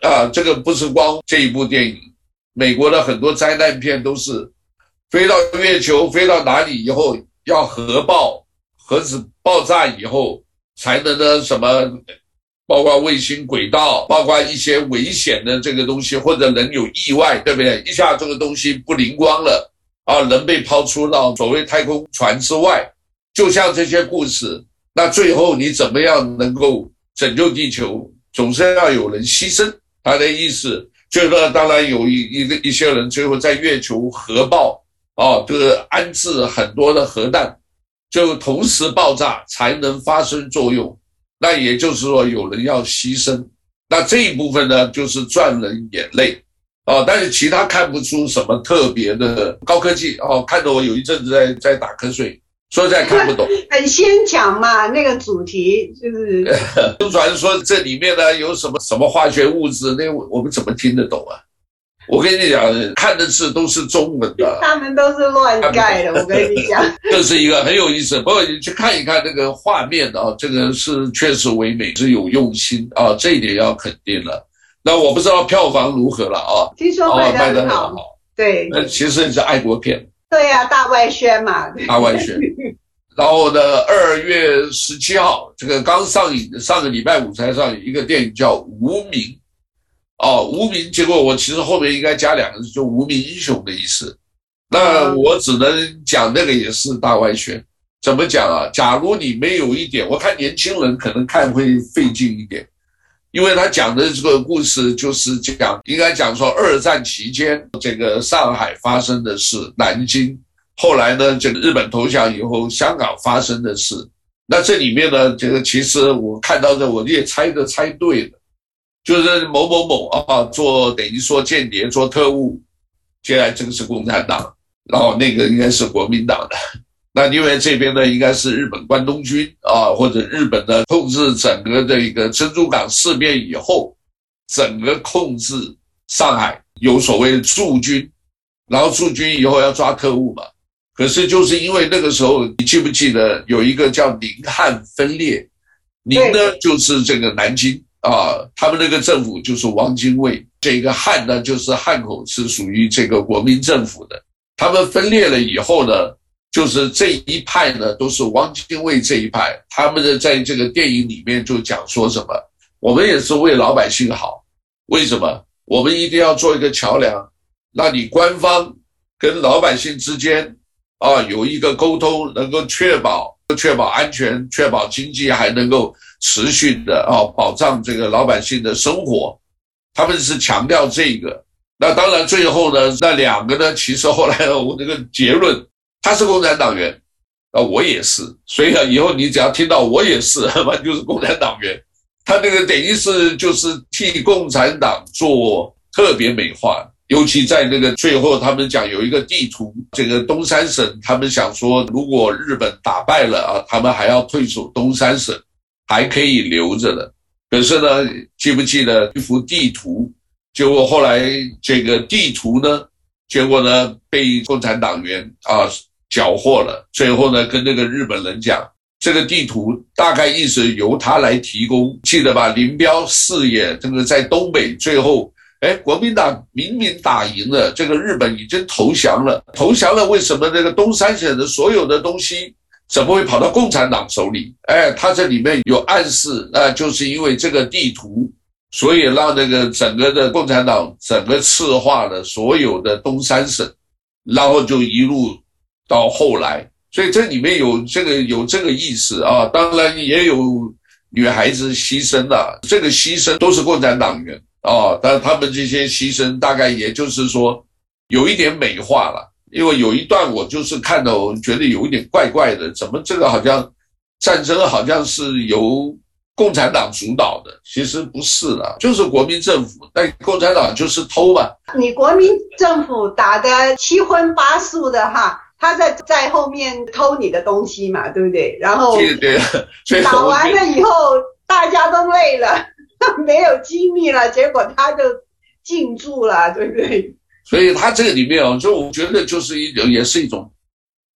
啊，这个不是光这一部电影，美国的很多灾难片都是飞到月球，飞到哪里以后要核爆，核子爆炸以后才能呢什么。包括卫星轨道，包括一些危险的这个东西，或者人有意外，对不对？一下这个东西不灵光了啊，人被抛出到所谓太空船之外，就像这些故事，那最后你怎么样能够拯救地球？总是要有人牺牲。他的意思就是说，当然有一一个一些人最后在月球核爆啊，就是安置很多的核弹，就同时爆炸才能发生作用。那也就是说，有人要牺牲，那这一部分呢，就是赚人眼泪，啊，但是其他看不出什么特别的高科技，哦，看得我有一阵子在在打瞌睡，说实在看不懂。(laughs) 很先讲嘛，那个主题就是。(laughs) 就传说这里面呢有什么什么化学物质，那我我们怎么听得懂啊？我跟你讲，看的字都是中文的，他们都是乱盖的。(laughs) 我跟你讲，这是一个很有意思。不过你去看一看这个画面啊，这个是确实唯美，是有用心啊，这一点要肯定了。那我不知道票房如何了啊？听说卖得很好。对，那其实是爱国片。对呀，大外宣嘛。大外宣。然后呢，二月十七号，这个刚上映，上个礼拜五才上映一个电影叫《无名》。哦，无名，结果我其实后面应该加两个字，就无名英雄的意思。那我只能讲那个也是大外宣。怎么讲啊？假如你没有一点，我看年轻人可能看会费劲一点，因为他讲的这个故事就是讲，应该讲说二战期间这个上海发生的事，南京后来呢，这个日本投降以后，香港发生的事。那这里面呢，这个其实我看到的，我也猜的猜对了。就是某某某啊，做等于说间谍、做特务，接下来这个是共产党，然后那个应该是国民党的。那因为这边呢，应该是日本关东军啊，或者日本的控制整个的一个珍珠港事变以后，整个控制上海有所谓驻军，然后驻军以后要抓特务嘛。可是就是因为那个时候，你记不记得有一个叫宁汉分裂？宁呢就是这个南京。啊，他们那个政府就是汪精卫，这个汉呢就是汉口是属于这个国民政府的。他们分裂了以后呢，就是这一派呢都是汪精卫这一派。他们的在这个电影里面就讲说什么，我们也是为老百姓好，为什么？我们一定要做一个桥梁，让你官方跟老百姓之间啊有一个沟通，能够确保确保安全，确保经济还能够。持续的啊，保障这个老百姓的生活，他们是强调这个。那当然，最后呢，那两个呢，其实后来我这个结论，他是共产党员，啊，我也是。所以啊，以后你只要听到我也是，(laughs) 那就是共产党员。他那个等于是就是替共产党做特别美化，尤其在那个最后，他们讲有一个地图，这个东三省，他们想说，如果日本打败了啊，他们还要退出东三省。还可以留着的，可是呢，记不记得一幅地图？结果后来这个地图呢，结果呢被共产党员啊缴获了。最后呢，跟那个日本人讲，这个地图大概意思由他来提供，记得吧？林彪四野这个在东北，最后哎，国民党明明打赢了，这个日本已经投降了，投降了，为什么这个东三省的所有的东西？怎么会跑到共产党手里？哎，他这里面有暗示，那就是因为这个地图，所以让那个整个的共产党整个赤化了所有的东三省，然后就一路到后来，所以这里面有这个有这个意思啊。当然也有女孩子牺牲了，这个牺牲都是共产党员啊，但他们这些牺牲大概也就是说有一点美化了。因为有一段我就是看到，我觉得有一点怪怪的，怎么这个好像战争好像是由共产党主导的？其实不是啦，就是国民政府，但共产党就是偷嘛。你国民政府打的七荤八素的哈，他在在后面偷你的东西嘛，对不对？然后对对，(laughs) 所以打完了以后，大家都累了，(laughs) 没有机密了，结果他就进驻了，对不对？所以他这个里面啊，就我觉得就是一种，也是一种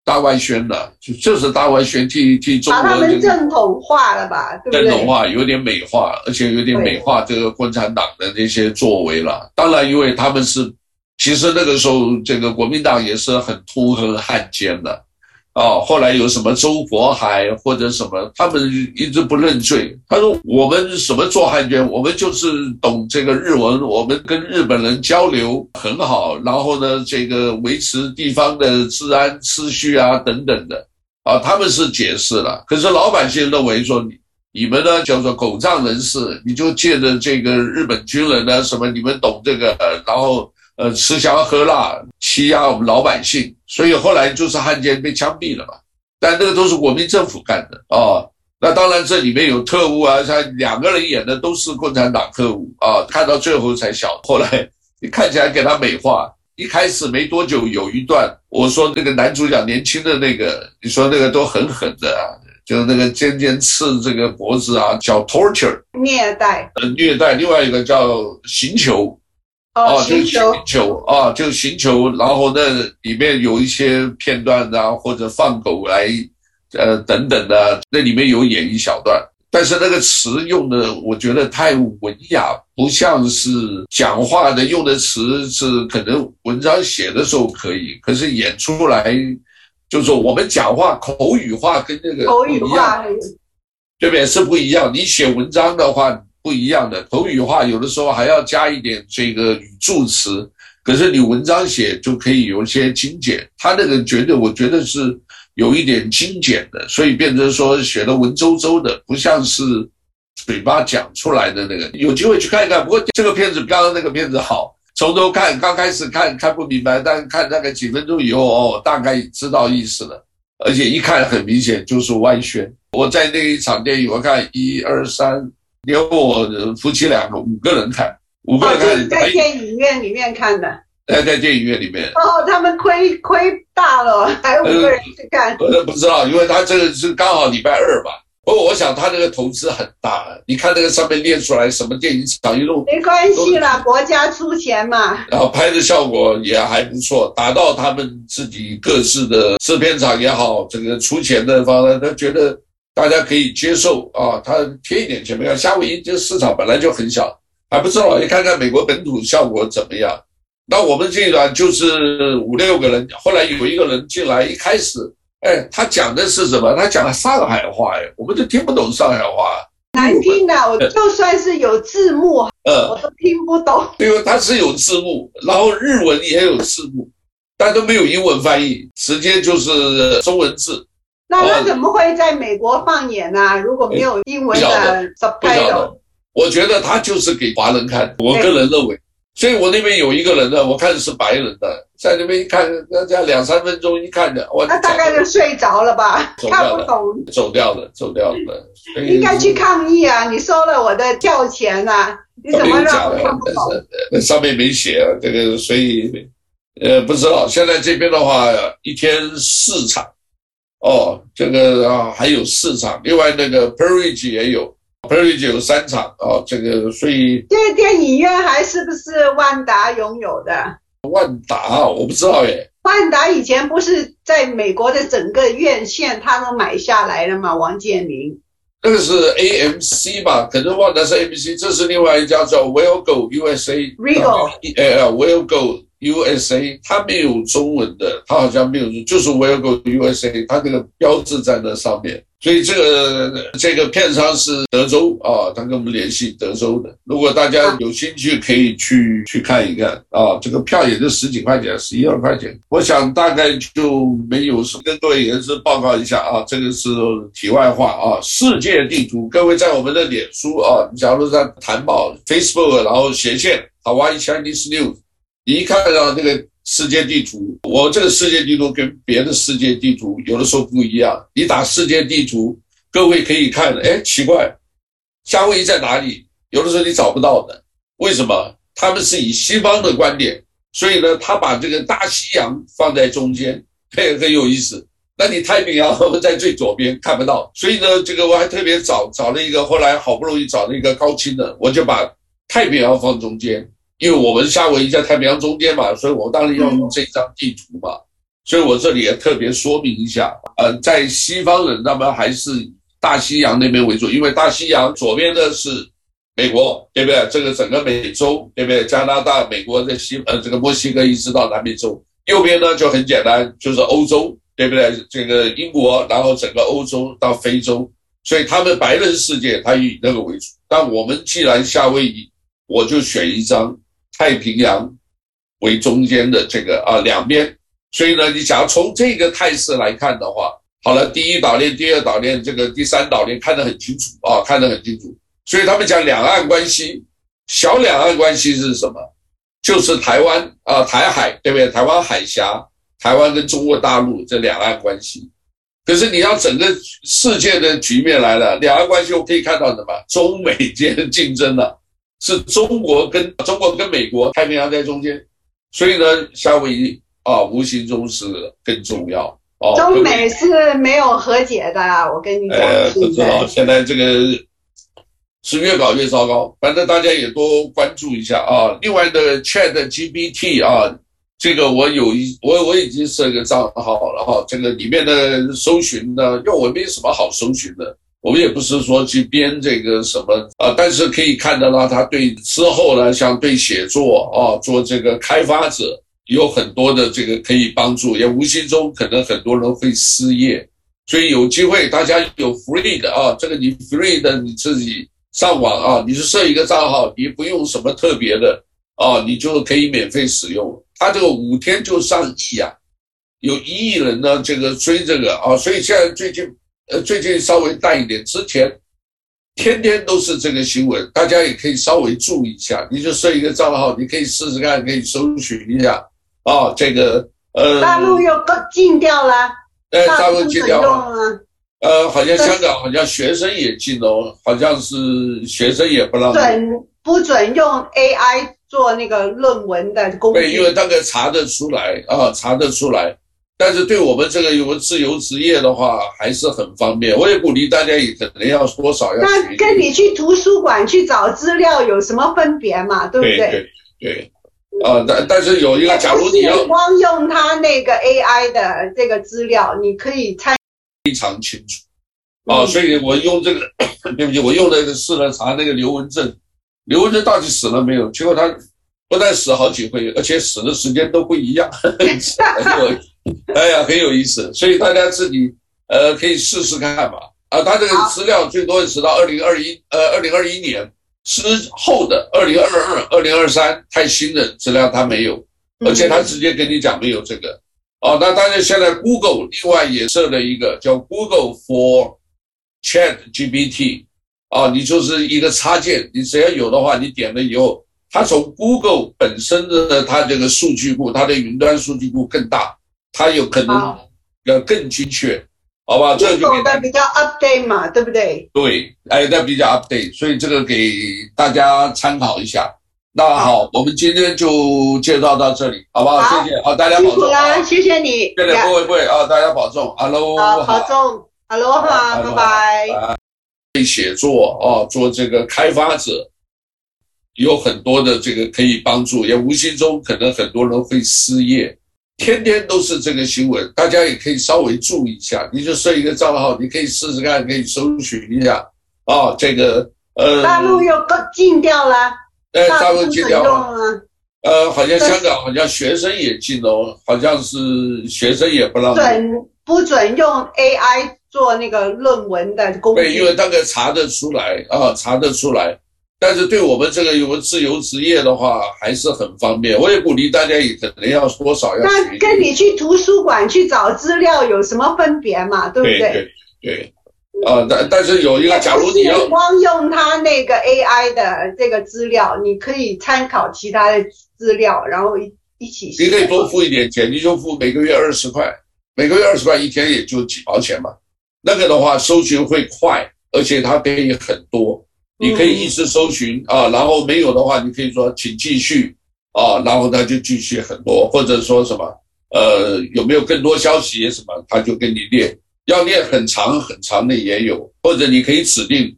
大外宣的，就就是大外宣替替中国、这个、把他们正统化了吧，对不对？正统化有点美化，而且有点美化这个共产党的那些作为了。当然，因为他们是，其实那个时候这个国民党也是很痛恨汉奸的。哦，后来有什么周佛海或者什么，他们一直不认罪。他说我们什么做汉奸，我们就是懂这个日文，我们跟日本人交流很好，然后呢，这个维持地方的治安秩序啊等等的。啊，他们是解释了，可是老百姓认为说你你们呢叫做狗仗人势，你就借着这个日本军人呢什么，你们懂这个，然后。呃，吃香喝辣，欺压我们老百姓，所以后来就是汉奸被枪毙了嘛。但那个都是国民政府干的哦。那当然这里面有特务啊，像两个人演的都是共产党特务啊。看到最后才晓，后来你看起来给他美化。一开始没多久有一段，我说那个男主角年轻的那个，你说那个都很狠的啊，就是那个尖尖刺这个脖子啊，叫 torture 虐待，呃虐待。另外一个叫刑求。哦，就寻求啊，就寻求，然后那里面有一些片段啊，或者放狗来，呃，等等的，那里面有演一小段，但是那个词用的我觉得太文雅，不像是讲话的用的词，是可能文章写的时候可以，可是演出来，就是说我们讲话口语化跟那个不一样，对不对？是不一样。你写文章的话。不一样的口语化，有的时候还要加一点这个语助词，可是你文章写就可以有一些精简。他那个绝对，我觉得是有一点精简的，所以变成说写的文绉绉的，不像是嘴巴讲出来的那个。有机会去看一看。不过这个片子比刚刚那个片子好，从头看，刚开始看看不明白，但看大概几分钟以后，哦，大概知道意思了。而且一看很明显就是外宣。我在那一场电影，我看一二三。连我夫妻两个五个人看，五个人看，哦、在电影院里面看的。在在电影院里面。哦，他们亏亏大了，还有五个人去看。我都不知道，因为他这个是刚好礼拜二吧。不过我想他这个投资很大，你看那个上面列出来什么电影厂一路。没关系啦，国家出钱嘛。然后拍的效果也还不错，达到他们自己各自的制片厂也好，这个出钱的方面，他觉得。大家可以接受啊，他贴一点钱没有？夏威夷这个市场本来就很小，还不知道，你看看美国本土效果怎么样？那我们这一段就是五六个人，后来有一个人进来，一开始，哎，他讲的是什么？他讲的上海话，哎，我们都听不懂上海话，难听的，我就算是有字幕，嗯，我都听不懂。因为他是有字幕，然后日文也有字幕，但都没有英文翻译，直接就是中文字。那他怎么会在美国放演呢？啊？如果没有英文的 subtitle，我觉得他就是给华人看。我个人认为，所以我那边有一个人呢，我看是白人的，在那边一看，那家两三分钟一看的，我那大概就睡着了吧，看不懂，走掉了，走掉了。应该去抗议啊！你收了我的票钱啊，你怎么让我看不懂？那上面没写啊，这个所以呃不知道。现在这边的话，一天四场。哦，这个啊还有四场，另外那个 Peerage 也有，Peerage 有三场啊，这个所以这个电影院还是不是万达拥有的？万达我不知道耶。万达以前不是在美国的整个院线他都买下来了吗？王健林。那个是 AMC 吧？可能万达是 AMC，这是另外一家叫 Willgo USA。Regal。呃，Willgo。USA，它没有中文的，它好像没有，就是 Willgo USA，它那个标志在那上面。所以这个这个片商是德州啊，他跟我们联系德州的。如果大家有兴趣，可以去去看一看啊。这个票也就十几块钱，十一二块钱。我想大概就没有什么，跟各位也是报告一下啊。这个是题外话啊。世界地图，各位在我们的脸书啊，假如在谈报 Facebook，然后斜线 Hawaii Chinese News。你一看到那个世界地图，我这个世界地图跟别的世界地图有的时候不一样。你打世界地图，各位可以看，哎，奇怪，夏威夷在哪里？有的时候你找不到的，为什么？他们是以西方的观点，所以呢，他把这个大西洋放在中间，很很有意思。那你太平洋 (laughs) 在最左边看不到，所以呢，这个我还特别找找了一个，后来好不容易找了一个高清的，我就把太平洋放中间，因为我们夏威夷在太平洋中间嘛，所以我当然要用这张地图嘛。所以我这里也特别说明一下，呃，在西方人他们还是大西洋那边为主，因为大西洋左边的是美国，对不对？这个整个美洲，对不对？加拿大、美国在西，呃，这个墨西哥一直到南美洲，右边呢就很简单，就是欧洲。对不对？这个英国，然后整个欧洲到非洲，所以他们白人世界，他以那个为主。但我们既然夏威夷，我就选一张太平洋为中间的这个啊两边。所以呢，你想要从这个态势来看的话，好了，第一岛链、第二岛链、这个第三岛链看得很清楚啊，看得很清楚。所以他们讲两岸关系，小两岸关系是什么？就是台湾啊，台海，对不对？台湾海峡。台湾跟中国大陆这两岸关系，可是你要整个世界的局面来了，两岸关系我可以看到什么？中美间的竞争了，是中国跟中国跟美国，太平洋在中间，所以呢，夏威夷啊，无形中是更重要哦。中美是没有和解的，我跟你讲。呃，不知道现在这个是越搞越糟糕，反正大家也多关注一下啊。另外的 ChatGPT 啊。这个我有一我我已经设个账号了哈，这个里面的搜寻呢，因为我没什么好搜寻的，我们也不是说去编这个什么啊，但是可以看得到他对之后呢，像对写作啊，做这个开发者有很多的这个可以帮助，也无形中可能很多人会失业，所以有机会大家有 free 的啊，这个你 free 的你自己上网啊，你是设一个账号，你不用什么特别的啊，你就可以免费使用。他这个五天就上亿啊，有一亿人呢，这个追这个啊，所以现在最近呃最近稍微淡一点，之前天天都是这个新闻，大家也可以稍微注意一下。你就设一个账号，你可以试试看，可以搜寻一下啊，这个呃，大陆又禁掉了，呃，大陆禁掉了，呃，好像香港好像学生也禁了，好像是学生也不让准不准用 AI。做那个论文的工具，对，因为大概查得出来啊，查得出来。但是对我们这个有个自由职业的话，还是很方便。我也鼓励大家，也可能要多少要。那跟你去图书馆去找资料有什么分别嘛？对不对？对。啊，但但是有一个，假如你要光用他那个 AI 的这个资料，你可以猜非常清楚。啊，所以我用这个，(coughs) 对不起，我用那个试了查那个刘文正。刘文正到底死了没有？结果他不但死好几回，而且死的时间都不一样，很有，(laughs) 哎呀，很有意思。所以大家自己呃可以试试看吧。啊，他这个资料最多是到二零二一呃二零二一年之后的二零二二、二零二三太新的资料他没有，而且他直接跟你讲没有这个。哦，那当然现在 Google 另外也设了一个叫 Google for Chat GPT。啊，你就是一个插件，你只要有的话，你点了以后，它从 Google 本身的它这个数据库，它的云端数据库更大，它有可能要更精确，好吧？这个就给比较 update 嘛，对不对？对，哎，那比较 update，所以这个给大家参考一下。那好，我们今天就介绍到这里，好不好？谢谢，好，大家保重。辛苦了，谢谢你。谢谢，各位各位啊，大家保重，Hello，好，保重，Hello 哈，拜拜。会写作啊，做这个开发者有很多的这个可以帮助，也无形中可能很多人会失业。天天都是这个新闻，大家也可以稍微注意一下。你就设一个账号，你可以试试看，可以搜寻一下啊。这个呃，大陆又禁掉了，哎，大陆禁掉了。呃，好像香港好像学生也禁了，好像是学生也不让准不准用 AI。做那个论文的工具，对，因为那个查得出来啊，查得出来。但是对我们这个有个自由职业的话，还是很方便。我也鼓励大家，也可能要多少要。那跟你去图书馆去找资料有什么分别嘛？对不对？对对。啊，但但是有一个，假如你要光用它那个 AI 的这个资料，你可以参考其他的资料，然后一一起。你可以多付一点钱，你就付每个月二十块，每个月二十块，一天也就几毛钱嘛。那个的话，搜寻会快，而且它可以很多，你可以一直搜寻啊，然后没有的话，你可以说请继续啊，然后它就继续很多，或者说什么呃有没有更多消息什么，它就给你列，要列很长很长的也有，或者你可以指定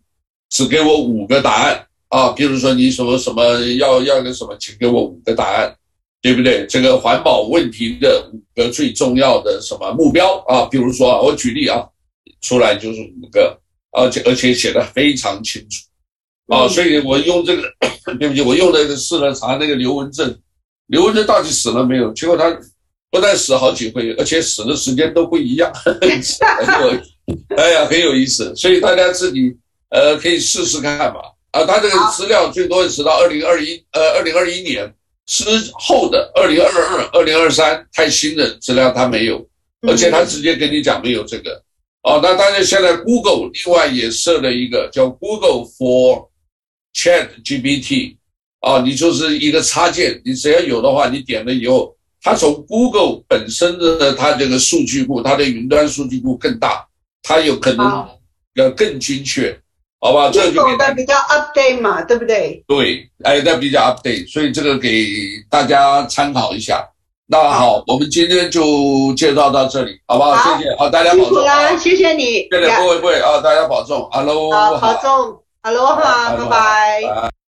只给我五个答案啊，比如说你什么什么要要个什么，请给我五个答案，对不对？这个环保问题的五个最重要的什么目标啊？比如说，我举例啊。出来就是五个，而且而且写的非常清楚，啊，所以我用这个，(coughs) 对不起，我用那个试了查那个刘文正，刘文正到底死了没有？结果他不但死好几回，而且死的时间都不一样，(laughs) 哎呀，很有意思。所以大家自己呃可以试试看吧。啊，他这个资料最多是到二零二一呃二零二一年之后的二零二二、二零二三太新的资料他没有，而且他直接跟你讲没有这个。哦，那当然，现在 Google 另外也设了一个叫 Google for Chat GPT，啊，你就是一个插件，你只要有的话，你点了以后，它从 Google 本身的它这个数据库，它的云端数据库更大，它有可能要更精确，好吧？这就给比较 update 嘛，对不对？对，哎，那比较 update，所以这个给大家参考一下。那好，我们今天就介绍到这里，好不好？谢谢，好，大家保重。谢谢你，谢谢各位各位啊，大家保重，哈喽，好，保重，哈喽哈，拜拜。